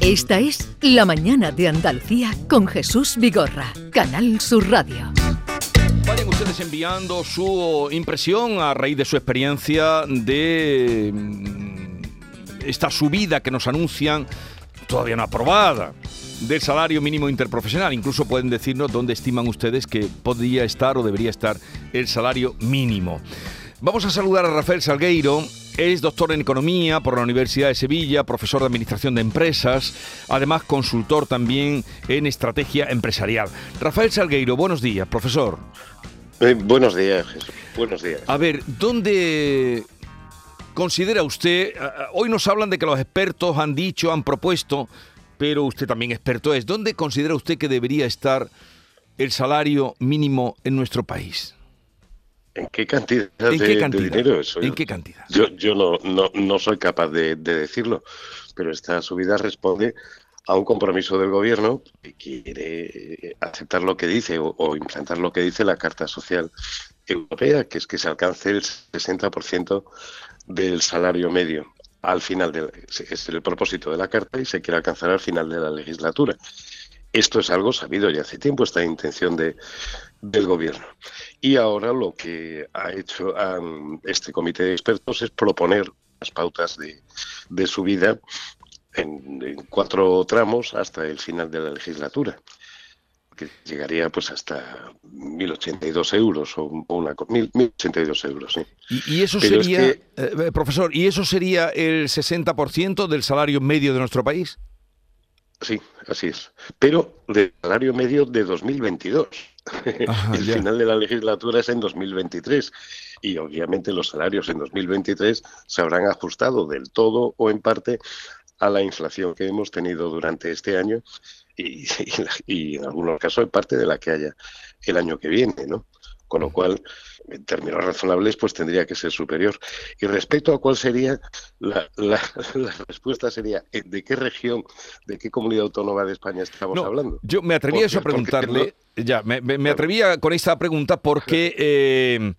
Esta es La Mañana de Andalucía con Jesús Vigorra, Canal Sur Radio. Vayan ustedes enviando su impresión a raíz de su experiencia de mm, esta subida que nos anuncian, todavía no aprobada, del salario mínimo interprofesional. Incluso pueden decirnos dónde estiman ustedes que podría estar o debería estar el salario mínimo. Vamos a saludar a Rafael Salgueiro. Es doctor en Economía por la Universidad de Sevilla, profesor de Administración de Empresas, además consultor también en Estrategia Empresarial. Rafael Salgueiro, buenos días, profesor. Eh, buenos días, Jesús. Buenos días. A ver, ¿dónde considera usted, hoy nos hablan de que los expertos han dicho, han propuesto, pero usted también experto es, ¿dónde considera usted que debería estar el salario mínimo en nuestro país? ¿En qué cantidad, de, dinero eso? ¿En qué cantidad? Yo, yo no, no, no soy capaz de, decirlo, pero esta subida responde a un compromiso del gobierno que quiere aceptar lo que dice o, implantar lo que dice la Carta Social Europea, que es que se alcance el 60% del salario medio al final de es el propósito de la carta y se quiere alcanzar al final de la legislatura. Esto es algo sabido ya hace tiempo, esta intención de, del gobierno. Y ahora lo que ha hecho este comité de expertos es proponer las pautas de, de subida en, en, cuatro tramos hasta el final de la legislatura que llegaría pues hasta 1.082 euros o una 1.082 euros. Sí. Y, eso sería, eh, eh, profesor, ¿y eso sería el 60% del salario medio de nuestro país? Sí, así es. Pero del salario medio de 2022. el final de la legislatura es en 2023 y obviamente los salarios en 2023 se habrán ajustado del todo o en parte a la inflación que hemos tenido durante este año y, y, en algunos casos en parte de la que haya el año que viene, ¿no? Con lo cual, en términos razonables, pues tendría que ser superior. Y respecto a cuál sería, la, la, respuesta sería, eh, ¿de qué región, de qué comunidad autónoma de España estamos hablando? Yo me atrevía a preguntarle, ya, me, me, atrevía con esta pregunta porque... Eh,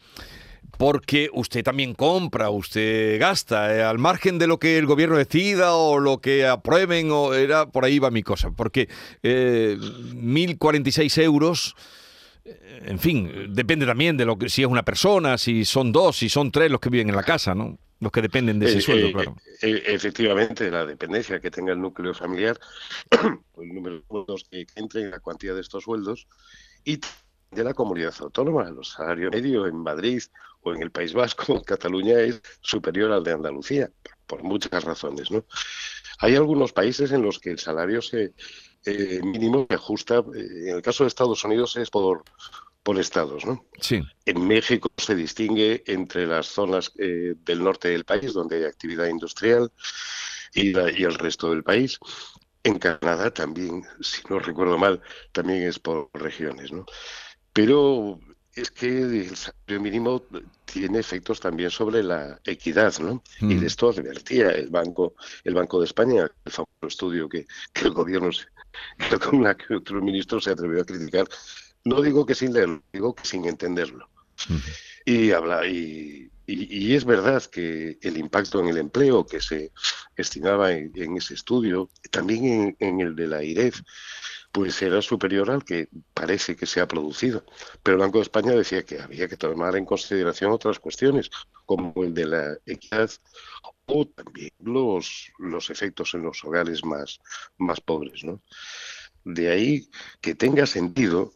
porque usted también compra, usted gasta, eh, al margen de lo que el gobierno decida o lo que aprueben, o era por ahí va mi cosa, porque eh, 1.046 euros en fin, depende también de lo que si es una persona, si son dos, si son tres los que viven en la casa, ¿no? Los que dependen de ese eh, sueldo, eh, claro. Eh, efectivamente, la dependencia que tenga el núcleo familiar, el número de sueldos que entren, la cuantía de estos sueldos y de la comunidad autónoma. Los salarios medio en Madrid o en el País Vasco, en Cataluña, es superior al de Andalucía, por muchas razones, ¿no? Hay algunos países en los que el salario se, eh, mínimo se ajusta, en el caso de Estados Unidos es por, por estados, ¿no? Sí. En México se distingue entre las zonas eh, del norte del país, donde hay actividad industrial, y, y el resto del país. En Canadá también, si no recuerdo mal, también es por regiones, ¿no? Pero es que el salario mínimo tiene efectos también sobre la equidad, ¿no? Y de mm. esto advertía el Banco, el Banco de España, el famoso estudio que, que el gobierno la que otro ministro se atrevió a criticar. No digo que sin leerlo, digo que sin entenderlo. Y habla y, y, es verdad que el impacto en el empleo que se estimaba en, ese estudio, también en, el de la IREF, pues era superior al que parece que se ha producido. Pero el Banco de España decía que había que tomar en consideración otras cuestiones, como el de la equidad o también los, los efectos en los hogares más, más pobres. ¿no? De ahí que tenga sentido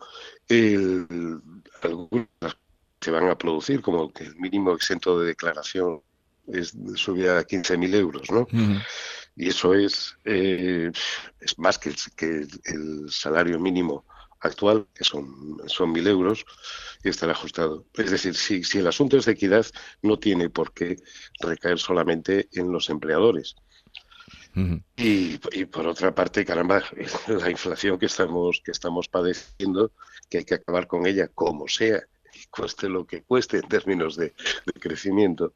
el, algunas se van a producir, como que el mínimo exento de declaración es subida a 15.000 euros, ¿no? Y eso es, eh, es más que el, que el salario mínimo actual, que son, son 1.000 euros, y estará ajustado. Es decir, si, si el asunto es de equidad, no tiene por qué recaer solamente en los empleadores. y, y, por otra parte, caramba, la inflación que estamos, que estamos padeciendo, que hay que acabar con ella como sea, cueste lo que cueste en términos de, crecimiento,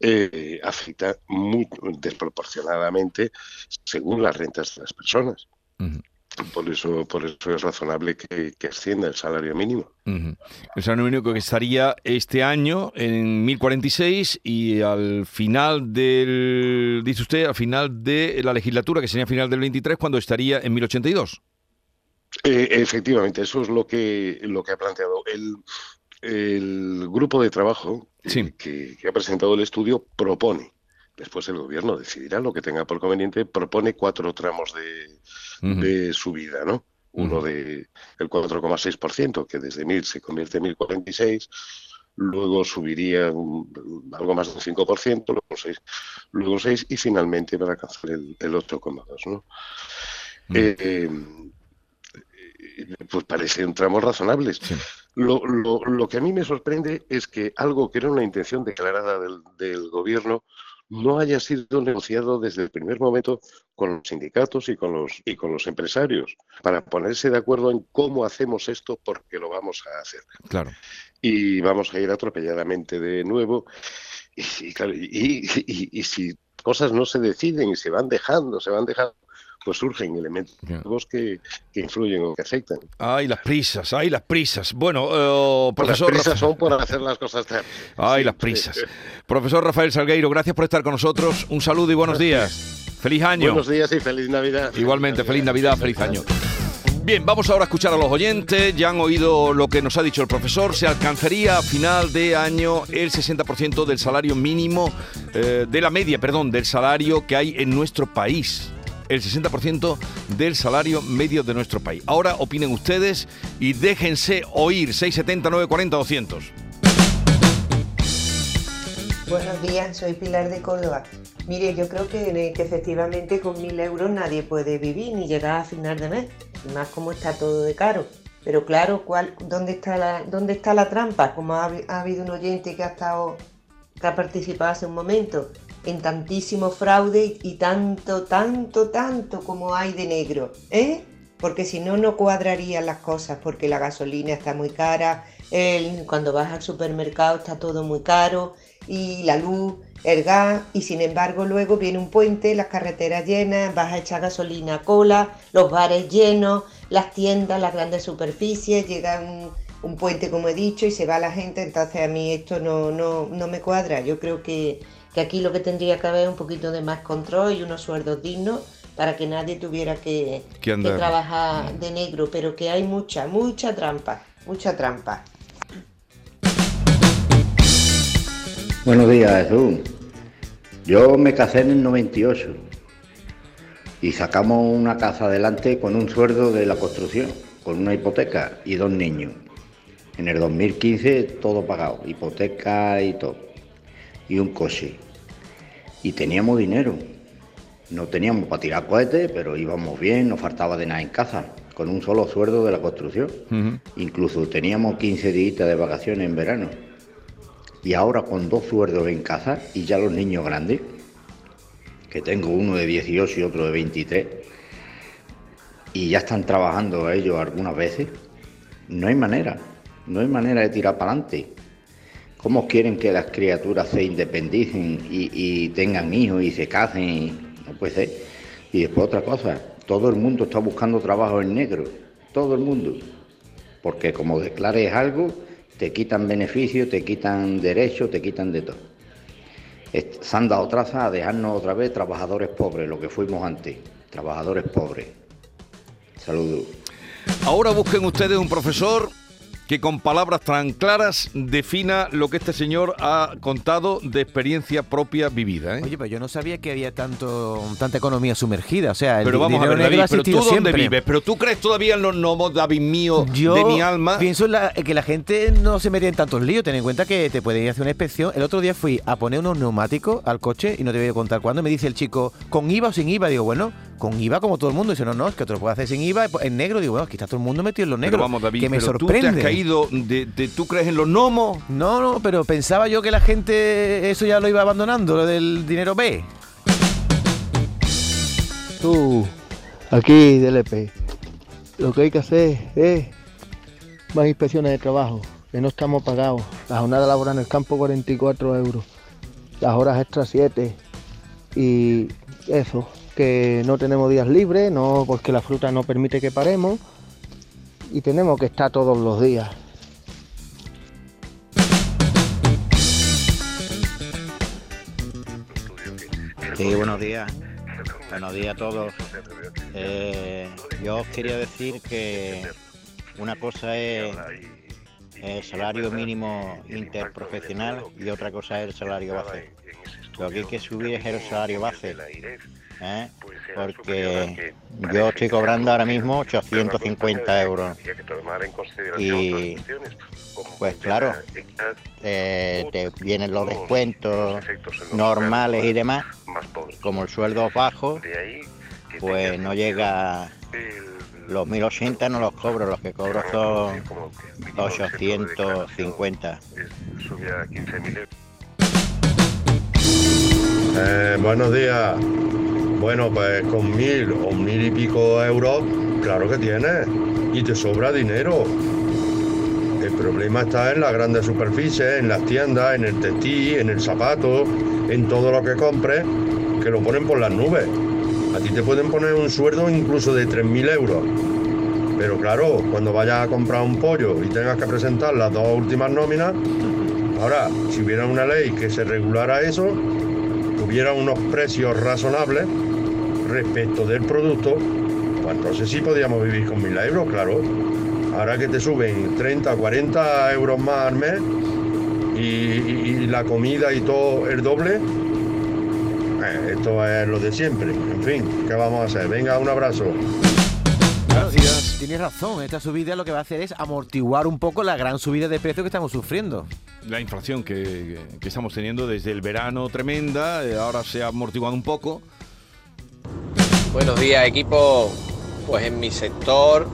eh, afecta muy desproporcionadamente según las rentas de las personas. Por eso, por eso es razonable que, ascienda el salario mínimo. El salario mínimo que estaría este año en 1046 y al final del, dice usted, al final de la legislatura, que sería final del 23, cuando estaría en 1082. Eh, efectivamente, eso es lo que, lo que ha planteado. El, el grupo de trabajo eh, que, ha presentado el estudio propone, después el gobierno decidirá lo que tenga por conveniente, propone cuatro tramos de, subida, ¿no? Uno de el 4,6%, que desde 1000 se convierte en 1046, luego subiría algo más del 5%, luego 6, luego 6 y finalmente para alcanzar el, el 8,2%, ¿no? eh, pues parecen tramos razonables. Lo, lo, que a mí me sorprende es que algo que era una intención declarada del, gobierno no haya sido negociado desde el primer momento con los sindicatos y con los y con los empresarios para ponerse de acuerdo en cómo hacemos esto porque lo vamos a hacer. Claro. Y vamos a ir atropelladamente de nuevo. y, y si cosas no se deciden y se van dejando, se van dejando, pues surgen elementos que, que, influyen o que afectan. Ay, las prisas, ay, las prisas. Bueno, eh, profesor... Las prisas son por hacer las cosas tarde. Ay, las prisas. profesor Rafael Salgueiro, gracias por estar con nosotros. Un saludo y buenos días. Feliz año. Buenos días y feliz Navidad. Igualmente, feliz Navidad, feliz año. Bien, vamos ahora a escuchar a los oyentes. Ya han oído lo que nos ha dicho el profesor. Se alcanzaría a final de año el 60% del salario mínimo, eh, de la media, perdón, del salario que hay en nuestro país el 60% del salario medio de nuestro país. Ahora opinen ustedes y déjense oír 670 940 200. Buenos días, soy Pilar de Córdoba. Mire, yo creo que, efectivamente con mil euros nadie puede vivir ni llegar a final de mes, más como está todo de caro. Pero claro, ¿cuál, dónde, está la, ¿dónde está la trampa? Como ha, ha habido un oyente que ha, estado, que ha participado hace un momento, en tantísimo fraude y tanto, tanto, tanto como hay de negro, ¿eh? Porque si no, no cuadrarían las cosas, porque la gasolina está muy cara, el, cuando vas al supermercado está todo muy caro, y la luz, el gas, y sin embargo luego viene un puente, las carreteras llenas, vas a echar gasolina a cola, los bares llenos, las tiendas, las grandes superficies, llega un, un puente como he dicho y se va la gente, entonces a mí esto no, no, no me cuadra, yo creo que que aquí lo que tendría que haber es un poquito de más control y unos sueldos dignos para que nadie tuviera que, trabajar de negro, pero que hay mucha, mucha trampa, mucha trampa. Buenos días, Jesús. Yo me casé en el 98 y sacamos una casa adelante con un sueldo de la construcción, con una hipoteca y dos niños. En el 2015 todo pagado, hipoteca y todo y un coche. Y teníamos dinero. No teníamos para tirar cohetes, pero íbamos bien, no faltaba de nada en casa, con un solo sueldo de la construcción. Incluso teníamos 15 días de vacaciones en verano. Y ahora con dos sueldos en casa y ya los niños grandes, que tengo uno de 18 y otro de 23, y ya están trabajando ellos algunas veces, no hay manera, no hay manera de tirar para adelante. ¿Cómo quieren que las criaturas se independicen y, tengan hijos y se casen? No puede ser. Y después otra cosa, todo el mundo está buscando trabajo en negro, todo el mundo. Porque como declares algo, te quitan beneficios, te quitan derechos, te quitan de todo. Se han dado traza a dejarnos otra vez trabajadores pobres, lo que fuimos antes, trabajadores pobres. Saludos. Ahora busquen ustedes un profesor que con palabras tan claras defina lo que este señor ha contado de experiencia propia vivida. ¿eh? Oye, pero yo no sabía que había tanto tanta economía sumergida. O sea, el pero vamos a ver, David, pero tú dónde vives, pero tú crees todavía en los gnomos, David mío, de mi alma. Pienso que la gente no se metía en tantos líos. Ten en cuenta que te pueden ir a hacer una inspección. El otro día fui a poner unos neumáticos al coche y no te voy a contar cuándo. Me dice el chico, ¿con IVA o sin IVA? Digo, bueno, con IVA como todo el mundo. Dice, no, no, es que te lo puedes hacer sin IVA. En negro, digo, bueno, aquí está todo el mundo metido en lo negro. Pero vamos, David, que me sorprende. Tú te has caído de, ¿Tú crees en los gnomos? No, no, pero pensaba yo que la gente eso ya lo iba abandonando, lo del dinero B. Tú, aquí del EP, lo que hay que hacer es más inspecciones de trabajo, que no estamos pagados. La jornada laboral en el campo 44 euros, las horas extras 7 y eso, que no tenemos días libres, no porque la fruta no permite que paremos y tenemos que estar todos los días. Sí, buenos días. Buenos días a todos. Eh, yo os quería decir que una cosa es el salario mínimo interprofesional y otra cosa es el salario base. Lo que hay que subir es el salario base. ¿Eh? Porque yo estoy cobrando ahora mismo 850 euros. Y pues claro, eh, te vienen los descuentos normales y demás. Como el sueldo es bajo, pues no llega los 1080 no los cobro, los que cobro son 850. Eh, buenos días. Bueno, pues con mil o mil y pico euros, claro que tienes. Y te sobra dinero. El problema está en las grandes superficies, en las tiendas, en el textil, en el zapato, en todo lo que compres, que lo ponen por las nubes. A ti te pueden poner un sueldo incluso de 3.000 euros. Pero claro, cuando vayas a comprar un pollo y tengas que presentar las dos últimas nóminas, ahora, si hubiera una ley que se regulara eso, tuviera unos precios razonables respecto del producto, pues entonces sí podríamos vivir con 1.000 euros, claro. Ahora que te suben 30, 40 euros más al mes y, y- y la comida y todo el doble, eh, esto es lo de siempre. En fin, ¿qué vamos a hacer? Venga, un abrazo. Gracias. Tienes razón, esta subida lo que va a hacer es amortiguar un poco la gran subida de precios que estamos sufriendo. La inflación que, que estamos teniendo desde el verano tremenda, eh, ahora se ha amortiguado un poco. Buenos días equipo. Pues en mi sector,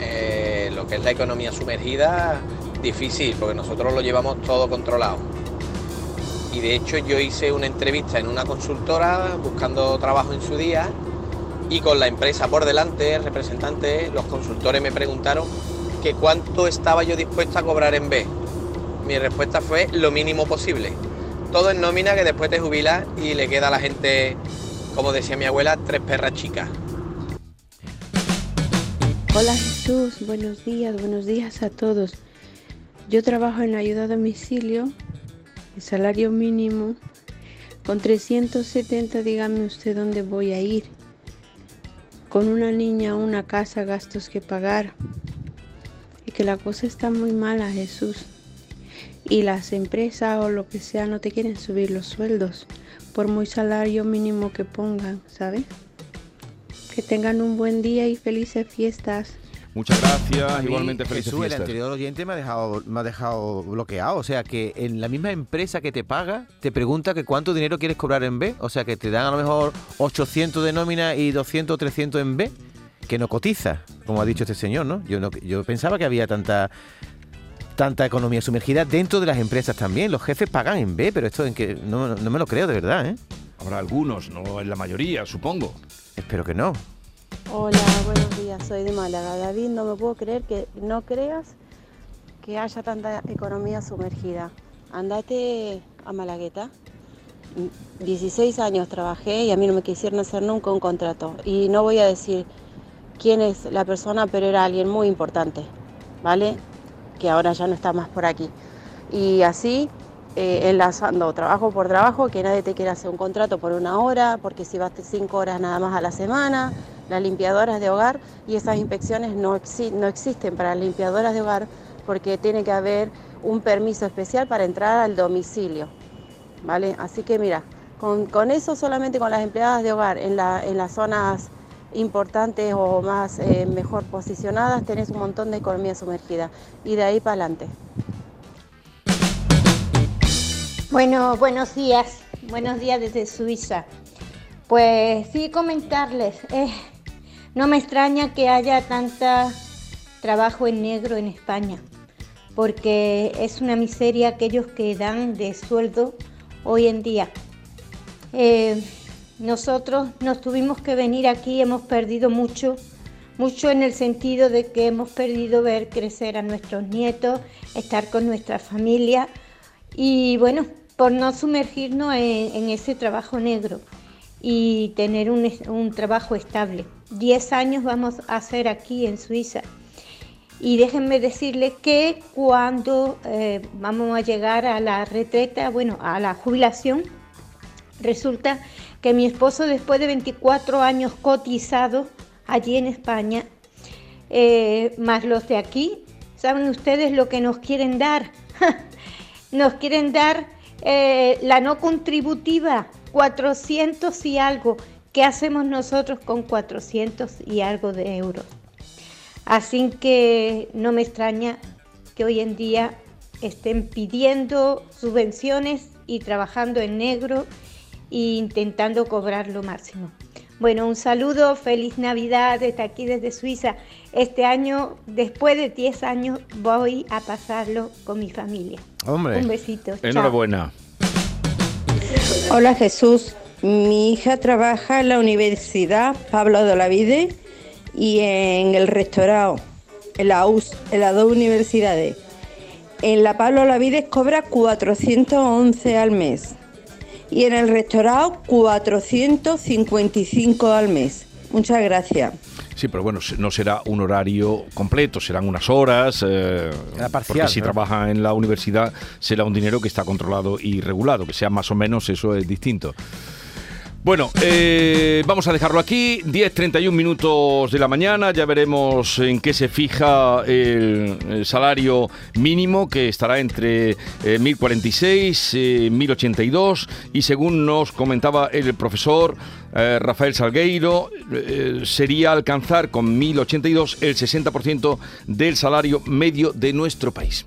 eh, lo que es la economía sumergida, difícil, porque nosotros lo llevamos todo controlado. Y de hecho yo hice una entrevista en una consultora buscando trabajo en su día y con la empresa por delante, el representante, los consultores me preguntaron que cuánto estaba yo dispuesto a cobrar en B. Mi respuesta fue lo mínimo posible. Todo en nómina que después te jubilas y le queda a la gente, como decía mi abuela, tres perras chicas. Hola Jesús, buenos días, buenos días a todos. Yo trabajo en ayuda a domicilio, el salario mínimo, con 370, dígame usted dónde voy a ir. Con una niña, una casa, gastos que pagar. Y que la cosa está muy mala, Jesús. Y las empresas o lo que sea no te quieren subir los sueldos, por muy salario mínimo que pongan, ¿sabes? Que tengan un buen día y felices fiestas. Muchas gracias, mí, igualmente felices Jesús, el fiestas. anterior oyente me ha dejado me ha dejado bloqueado, o sea que en la misma empresa que te paga te pregunta que cuánto dinero quieres cobrar en B, o sea que te dan a lo mejor 800 de nómina y 200 o 300 en B, que no cotiza, como ha dicho este señor, ¿no? Yo no yo pensaba que había tanta tanta economía sumergida dentro de las empresas también, los jefes pagan en B, pero esto en que no, no me lo creo de verdad, ¿eh? Habrá algunos, no en la mayoría, supongo. Espero que no. Hola, buenos días, soy de Málaga. David, no me puedo creer que no creas que haya tanta economía sumergida. Andate a Malagueta. 16 años trabajé y a mí no me quisieron hacer nunca un contrato. Y no voy a decir quién es la persona, pero era alguien muy importante, ¿vale? Que ahora ya no está más por aquí. Y así, eh, enlazando trabajo por trabajo, que nadie te quiera hacer un contrato por una hora, porque si vas cinco horas nada más a la semana, las limpiadoras de hogar y esas inspecciones no, exi- no existen para las limpiadoras de hogar porque tiene que haber un permiso especial para entrar al domicilio. ¿Vale? Así que mira, con, con eso solamente con las empleadas de hogar en, la- en las zonas importantes o más eh, mejor posicionadas tenés un montón de economía sumergida y de ahí para adelante. Bueno, buenos días. Buenos días desde Suiza. Pues sí, comentarles. eh, no me extraña que haya tanta trabajo en negro en España, porque es una miseria aquellos que dan de sueldo hoy en día. Eh, nosotros nos tuvimos que venir aquí, hemos perdido mucho, mucho en el sentido de que hemos perdido ver crecer a nuestros nietos, estar con nuestra familia y bueno, por no sumergirnos en, ese trabajo negro. y tener un, un trabajo estable. Diez años vamos a hacer aquí en Suiza. Y déjenme decirles que cuando eh, vamos a llegar a la retreta, bueno, a la jubilación, resulta que mi esposo después de 24 años cotizado allí en España, eh, más los de aquí, ¿saben ustedes lo que nos quieren dar? nos quieren dar eh, la no contributiva, 400 y algo. ¿Qué hacemos nosotros con 400 y algo de euros? Así que no me extraña que hoy en día estén pidiendo subvenciones y trabajando en negro e intentando cobrar lo máximo. Bueno, un saludo, feliz Navidad desde aquí, desde Suiza. Este año, después de 10 años, voy a pasarlo con mi familia. Hombre, un besito. Enhorabuena. Hola Jesús, mi hija trabaja en la Universidad Pablo de Olavide y en el rectorado, en la US, en las dos universidades. En la Pablo Olavides cobra 411 al mes y en el rectorado 455 al mes. Muchas gracias. Sí, pero bueno, no será un horario completo, serán unas horas. Eh, porque si trabaja en la universidad será un dinero que está controlado y regulado, que sea más o menos eso es distinto. Bueno, eh, vamos a dejarlo aquí. 10.31 minutos de la mañana. Ya veremos en qué se fija el, salario mínimo, que estará entre 1.046 y 1.082. Y según nos comentaba el profesor eh, Rafael Salgueiro, eh, sería alcanzar con 1.082 el 60% del salario medio de nuestro país.